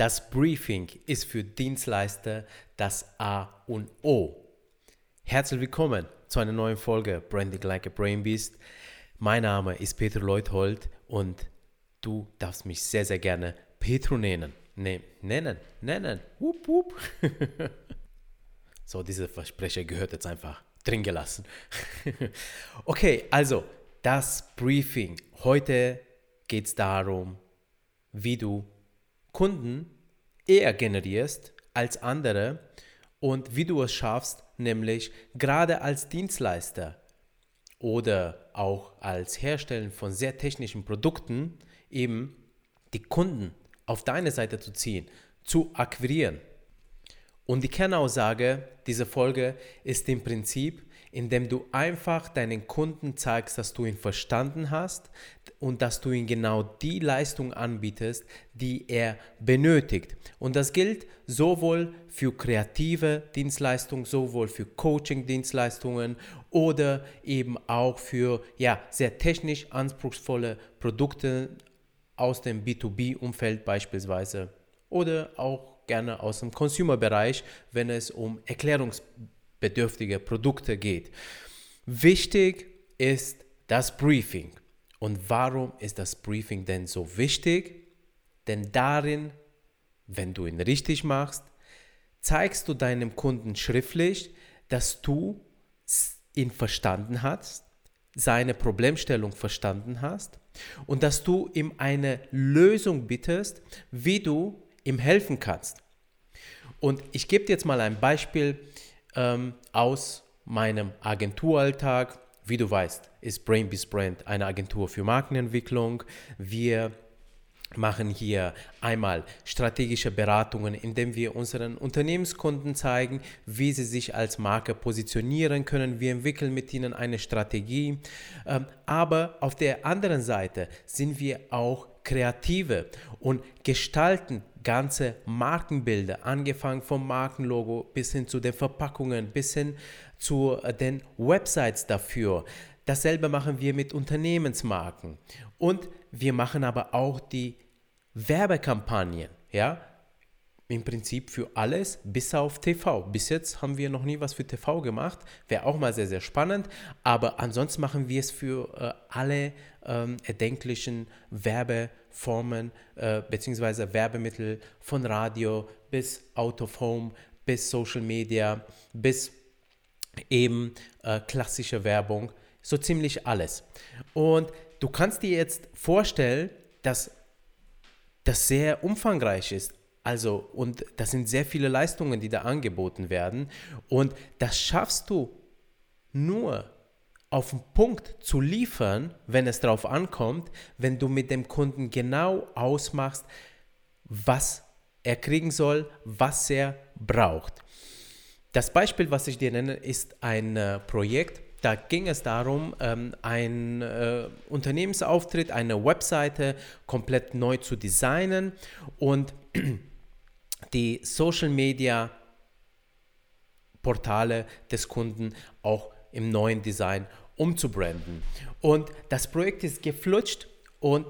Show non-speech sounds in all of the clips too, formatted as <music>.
Das Briefing ist für Dienstleister das A und O. Herzlich willkommen zu einer neuen Folge Branding Like a Brain Beast. Mein Name ist Petro Leuthold und du darfst mich sehr, sehr gerne Petro nennen. Ne, nennen, nennen. Wupp, wupp. <laughs> so, diese Versprecher gehört jetzt einfach drin gelassen. <laughs> okay, also das Briefing. Heute geht es darum, wie du Kunden eher generierst als andere und wie du es schaffst, nämlich gerade als Dienstleister oder auch als Hersteller von sehr technischen Produkten eben die Kunden auf deine Seite zu ziehen, zu akquirieren. Und die Kernaussage dieser Folge ist im Prinzip, indem du einfach deinen Kunden zeigst, dass du ihn verstanden hast und dass du ihm genau die Leistung anbietest, die er benötigt. Und das gilt sowohl für kreative Dienstleistungen, sowohl für Coaching-Dienstleistungen oder eben auch für ja, sehr technisch anspruchsvolle Produkte aus dem B2B-Umfeld beispielsweise oder auch gerne aus dem Consumer-Bereich, wenn es um erklärungsbedürftige Produkte geht. Wichtig ist das Briefing. Und warum ist das Briefing denn so wichtig? Denn darin, wenn du ihn richtig machst, zeigst du deinem Kunden schriftlich, dass du ihn verstanden hast, seine Problemstellung verstanden hast und dass du ihm eine Lösung bittest, wie du ihm helfen kannst. Und ich gebe dir jetzt mal ein Beispiel ähm, aus meinem Agenturalltag. Wie du weißt, ist Brainbeast Brand eine Agentur für Markenentwicklung. Wir machen hier einmal strategische Beratungen, indem wir unseren Unternehmenskunden zeigen, wie sie sich als Marke positionieren können. Wir entwickeln mit ihnen eine Strategie. Ähm, aber auf der anderen Seite sind wir auch Kreative und gestalten ganze Markenbilder, angefangen vom Markenlogo bis hin zu den Verpackungen, bis hin zu äh, den Websites dafür. Dasselbe machen wir mit Unternehmensmarken. Und wir machen aber auch die Werbekampagnen, ja, im Prinzip für alles, bis auf TV. Bis jetzt haben wir noch nie was für TV gemacht, wäre auch mal sehr, sehr spannend, aber ansonsten machen wir es für äh, alle ähm, erdenklichen Werbeformen äh, bzw. Werbemittel von Radio bis Out of Home bis Social Media bis eben äh, klassische Werbung, so ziemlich alles. Und du kannst dir jetzt vorstellen, dass das sehr umfangreich ist. Also, und das sind sehr viele Leistungen, die da angeboten werden. Und das schaffst du nur auf den Punkt zu liefern, wenn es darauf ankommt, wenn du mit dem Kunden genau ausmachst, was er kriegen soll, was er braucht. Das Beispiel, was ich dir nenne, ist ein äh, Projekt, da ging es darum, ähm, ein äh, Unternehmensauftritt, eine Webseite komplett neu zu designen und die Social Media Portale des Kunden auch im neuen Design umzubranden. Und das Projekt ist geflutscht und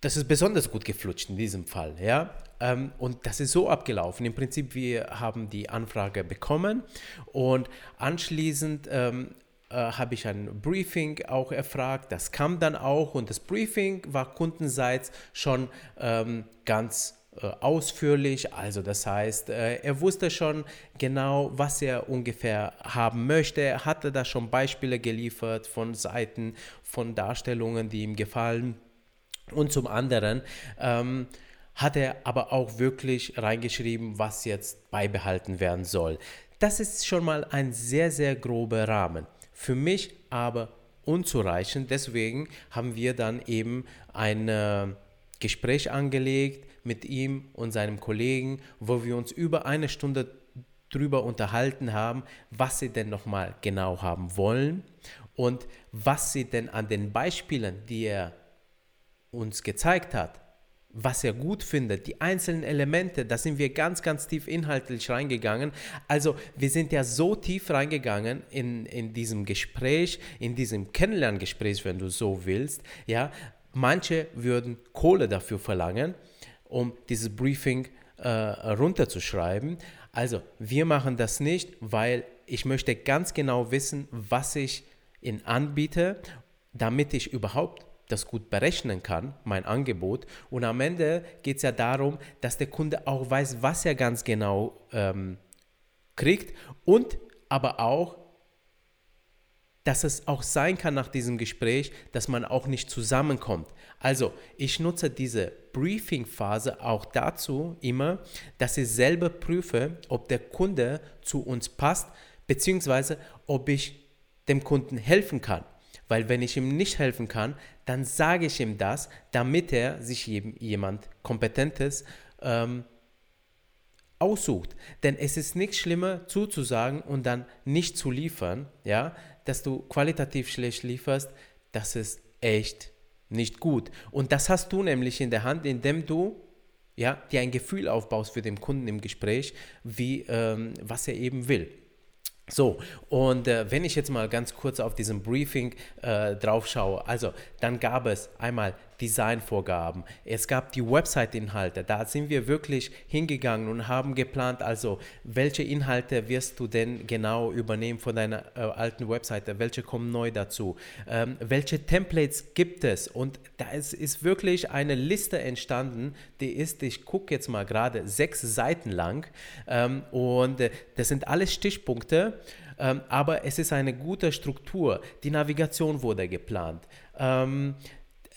das ist besonders gut geflutscht in diesem Fall. Ja? Ähm, und das ist so abgelaufen. Im Prinzip, wir haben die Anfrage bekommen und anschließend ähm, äh, habe ich ein Briefing auch erfragt. Das kam dann auch und das Briefing war kundenseits schon ähm, ganz ausführlich. Also das heißt, äh, er wusste schon genau, was er ungefähr haben möchte. Er hatte da schon Beispiele geliefert von Seiten, von Darstellungen, die ihm gefallen. Und zum anderen ähm, hat er aber auch wirklich reingeschrieben, was jetzt beibehalten werden soll. Das ist schon mal ein sehr, sehr grober Rahmen. Für mich aber unzureichend. Deswegen haben wir dann eben ein äh, Gespräch angelegt mit ihm und seinem Kollegen, wo wir uns über eine Stunde darüber unterhalten haben, was sie denn nochmal genau haben wollen und was sie denn an den Beispielen, die er uns gezeigt hat, was er gut findet, die einzelnen Elemente, da sind wir ganz, ganz tief inhaltlich reingegangen. Also wir sind ja so tief reingegangen in, in diesem Gespräch, in diesem Kennenlerngespräch, wenn du so willst. Ja, manche würden Kohle dafür verlangen. Um dieses Briefing äh, runterzuschreiben. Also wir machen das nicht, weil ich möchte ganz genau wissen, was ich ihnen anbiete, damit ich überhaupt das gut berechnen kann, mein Angebot. Und am Ende geht es ja darum, dass der Kunde auch weiß, was er ganz genau ähm, kriegt und aber auch, dass es auch sein kann nach diesem Gespräch, dass man auch nicht zusammenkommt. Also ich nutze diese Briefing-Phase auch dazu immer, dass ich selber prüfe, ob der Kunde zu uns passt, beziehungsweise ob ich dem Kunden helfen kann. Weil wenn ich ihm nicht helfen kann, dann sage ich ihm das, damit er sich jemand Kompetentes ähm, aussucht. Denn es ist nichts schlimmer zuzusagen und dann nicht zu liefern, ja, dass du qualitativ schlecht lieferst, das ist echt nicht gut. Und das hast du nämlich in der Hand, indem du ja, dir ein Gefühl aufbaust für den Kunden im Gespräch, wie, ähm, was er eben will. So, und äh, wenn ich jetzt mal ganz kurz auf diesem Briefing äh, drauf schaue, also dann gab es einmal Designvorgaben, es gab die Website-Inhalte, da sind wir wirklich hingegangen und haben geplant, also welche Inhalte wirst du denn genau übernehmen von deiner äh, alten Webseite, welche kommen neu dazu, ähm, welche Templates gibt es? Und da ist, ist wirklich eine Liste entstanden, die ist, ich gucke jetzt mal gerade, sechs Seiten lang. Ähm, und äh, das sind alles Stichpunkte, ähm, aber es ist eine gute Struktur. Die Navigation wurde geplant. Ähm,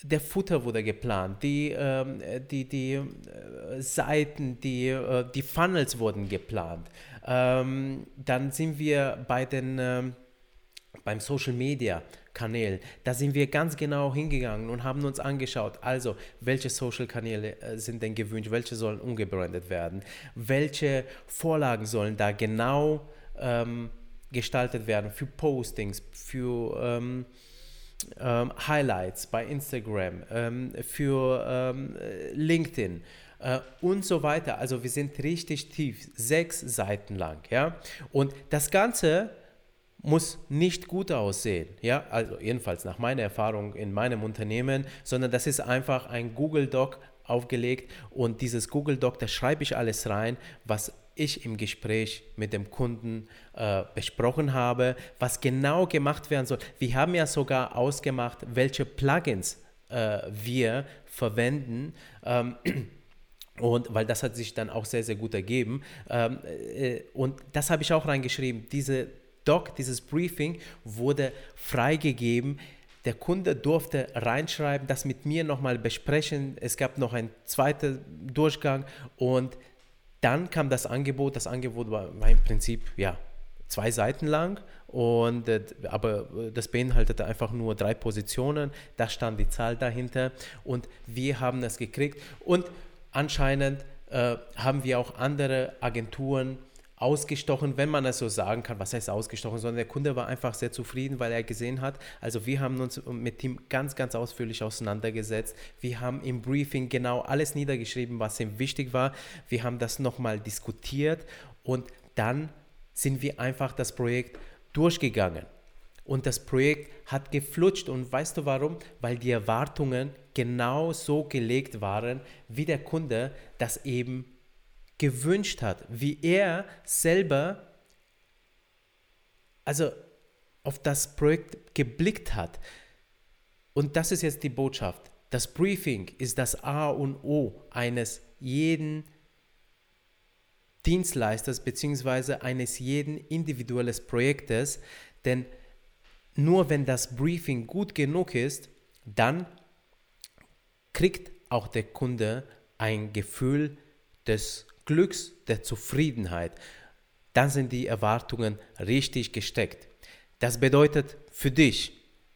der Futter wurde geplant, die, ähm, die, die äh, Seiten, die, äh, die Funnels wurden geplant. Ähm, dann sind wir bei den, ähm, beim Social Media Kanälen. Da sind wir ganz genau hingegangen und haben uns angeschaut, also welche Social-Kanäle äh, sind denn gewünscht, welche sollen umgebrandet werden, welche Vorlagen sollen da genau ähm, gestaltet werden für Postings, für ähm, ähm, Highlights bei Instagram, ähm, für ähm, LinkedIn äh, und so weiter. Also wir sind richtig tief, sechs Seiten lang, ja. Und das Ganze muss nicht gut aussehen, ja, also jedenfalls nach meiner Erfahrung in meinem Unternehmen, sondern das ist einfach ein Google Doc aufgelegt und dieses Google Doc, da schreibe ich alles rein, was ich im Gespräch mit dem Kunden äh, besprochen habe, was genau gemacht werden soll. Wir haben ja sogar ausgemacht, welche Plugins äh, wir verwenden. Ähm, <clears throat> und weil das hat sich dann auch sehr, sehr gut ergeben. Ähm, äh, und das habe ich auch reingeschrieben. Diese Doc, dieses Briefing wurde freigegeben. Der Kunde durfte reinschreiben, das mit mir nochmal besprechen. Es gab noch einen zweiten Durchgang und dann kam das Angebot. Das Angebot war, im Prinzip ja, zwei Seiten lang, und, äh, aber das beinhaltete einfach nur drei Positionen. Da stand die Zahl dahinter und wir haben es gekriegt. Und anscheinend äh, haben wir auch andere Agenturen ausgestochen, wenn man es so sagen kann. Was heißt ausgestochen? Sondern der Kunde war einfach sehr zufrieden, weil er gesehen hat. Also wir haben uns mit ihm ganz, ganz ausführlich auseinandergesetzt. Wir haben im Briefing genau alles niedergeschrieben, was ihm wichtig war. Wir haben das nochmal diskutiert und dann sind wir einfach das Projekt durchgegangen. Und das Projekt hat geflutscht. Und weißt du warum? Weil die Erwartungen genau so gelegt waren, wie der Kunde das eben gewünscht hat, wie er selber also auf das Projekt geblickt hat. Und das ist jetzt die Botschaft. Das Briefing ist das A und O eines jeden Dienstleisters bzw. eines jeden individuelles Projektes, denn nur wenn das Briefing gut genug ist, dann kriegt auch der Kunde ein Gefühl des Glücks, der Zufriedenheit, dann sind die Erwartungen richtig gesteckt. Das bedeutet für dich,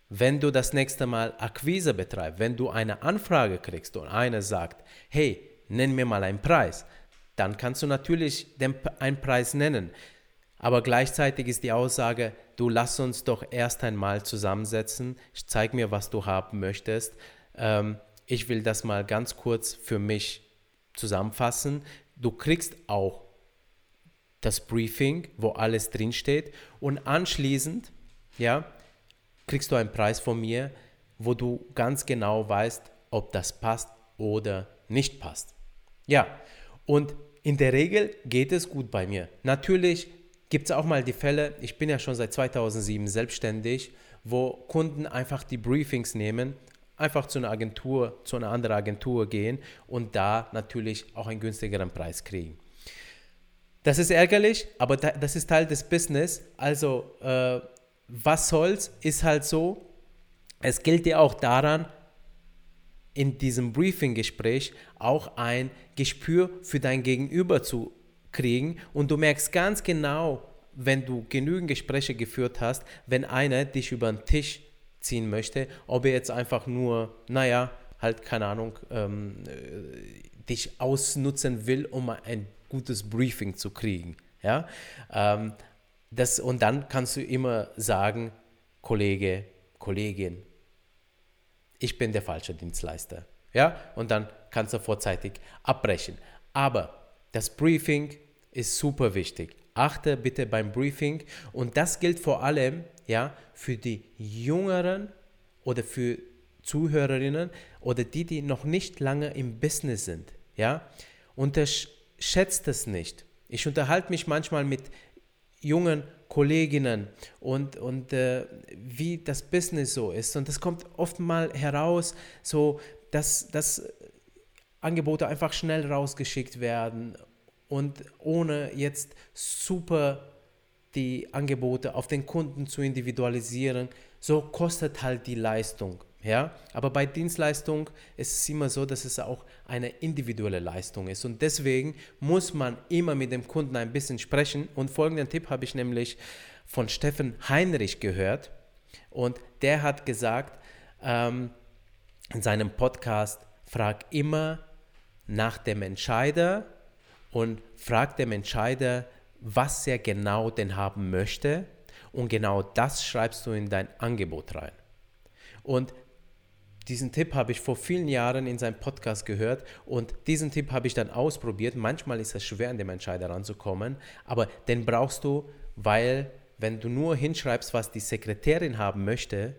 wenn du das nächste Mal Akquise betreibst, wenn du eine Anfrage kriegst und einer sagt, hey, nenn mir mal einen Preis, dann kannst du natürlich den, einen Preis nennen. Aber gleichzeitig ist die Aussage, du lass uns doch erst einmal zusammensetzen, zeig mir, was du haben möchtest. Ähm, ich will das mal ganz kurz für mich zusammenfassen du kriegst auch das Briefing, wo alles drinsteht und anschließend, ja, kriegst du einen Preis von mir, wo du ganz genau weißt, ob das passt oder nicht passt. Ja, und in der Regel geht es gut bei mir. Natürlich gibt es auch mal die Fälle, ich bin ja schon seit 2007 selbstständig, wo Kunden einfach die Briefings nehmen, einfach zu einer Agentur, zu einer anderen Agentur gehen und da natürlich auch einen günstigeren Preis kriegen. Das ist ärgerlich, aber das ist Teil des Business. Also, äh, was soll's, ist halt so. Es gilt ja auch daran, in diesem Briefing-Gespräch auch ein Gespür für dein Gegenüber zu kriegen und du merkst ganz genau, wenn du genügend Gespräche geführt hast, wenn einer dich über den Tisch ziehen möchte, ob er jetzt einfach nur, naja, halt keine Ahnung, ähm, äh, dich ausnutzen will, um ein gutes Briefing zu kriegen. Ja? Ähm, das, und dann kannst du immer sagen, Kollege, Kollegin, ich bin der falsche Dienstleister. Ja? Und dann kannst du vorzeitig abbrechen. Aber das Briefing ist super wichtig. Achte bitte beim Briefing und das gilt vor allem ja, für die Jüngeren oder für Zuhörerinnen oder die, die noch nicht lange im Business sind. Ja? Unterschätzt es nicht. Ich unterhalte mich manchmal mit jungen Kolleginnen und, und äh, wie das Business so ist. Und das kommt oft mal heraus, so dass, dass Angebote einfach schnell rausgeschickt werden und ohne jetzt super die Angebote auf den Kunden zu individualisieren, so kostet halt die Leistung. Ja? Aber bei Dienstleistung ist es immer so, dass es auch eine individuelle Leistung ist. Und deswegen muss man immer mit dem Kunden ein bisschen sprechen. Und folgenden Tipp habe ich nämlich von Steffen Heinrich gehört. Und der hat gesagt ähm, in seinem Podcast, frag immer nach dem Entscheider und frag dem Entscheider, was er genau denn haben möchte. Und genau das schreibst du in dein Angebot rein. Und diesen Tipp habe ich vor vielen Jahren in seinem Podcast gehört und diesen Tipp habe ich dann ausprobiert. Manchmal ist es schwer, an dem Entscheider ranzukommen, aber den brauchst du, weil wenn du nur hinschreibst, was die Sekretärin haben möchte,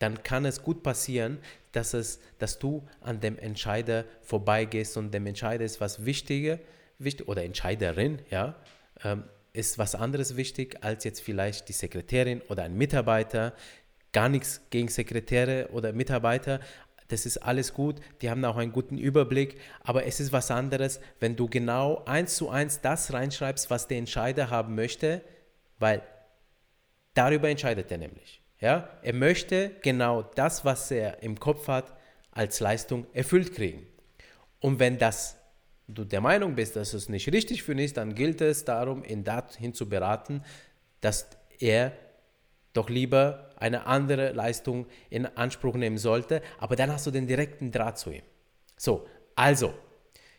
dann kann es gut passieren, dass, es, dass du an dem Entscheider vorbeigehst und dem Entscheider ist was Wichtiges, wichtig, oder Entscheiderin, ja, ähm, ist was anderes wichtig als jetzt vielleicht die Sekretärin oder ein Mitarbeiter, gar nichts gegen Sekretäre oder Mitarbeiter. Das ist alles gut, die haben auch einen guten Überblick, aber es ist was anderes, wenn du genau eins zu eins das reinschreibst, was der Entscheider haben möchte, weil darüber entscheidet er nämlich. Ja? Er möchte genau das, was er im Kopf hat, als Leistung erfüllt kriegen. Und wenn das du der Meinung bist, dass es nicht richtig für ihn ist, dann gilt es darum, ihn dahin zu beraten, dass er doch lieber eine andere Leistung in Anspruch nehmen sollte, aber dann hast du den direkten Draht zu ihm. So, also,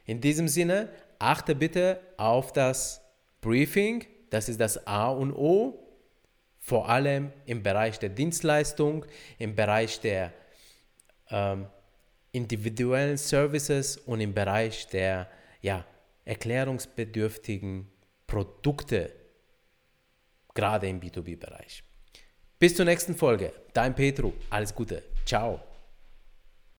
in diesem Sinne, achte bitte auf das Briefing, das ist das A und O, vor allem im Bereich der Dienstleistung, im Bereich der ähm, individuellen Services und im Bereich der ja, erklärungsbedürftigen Produkte, gerade im B2B-Bereich. Bis zur nächsten Folge. Dein Petru. Alles Gute. Ciao.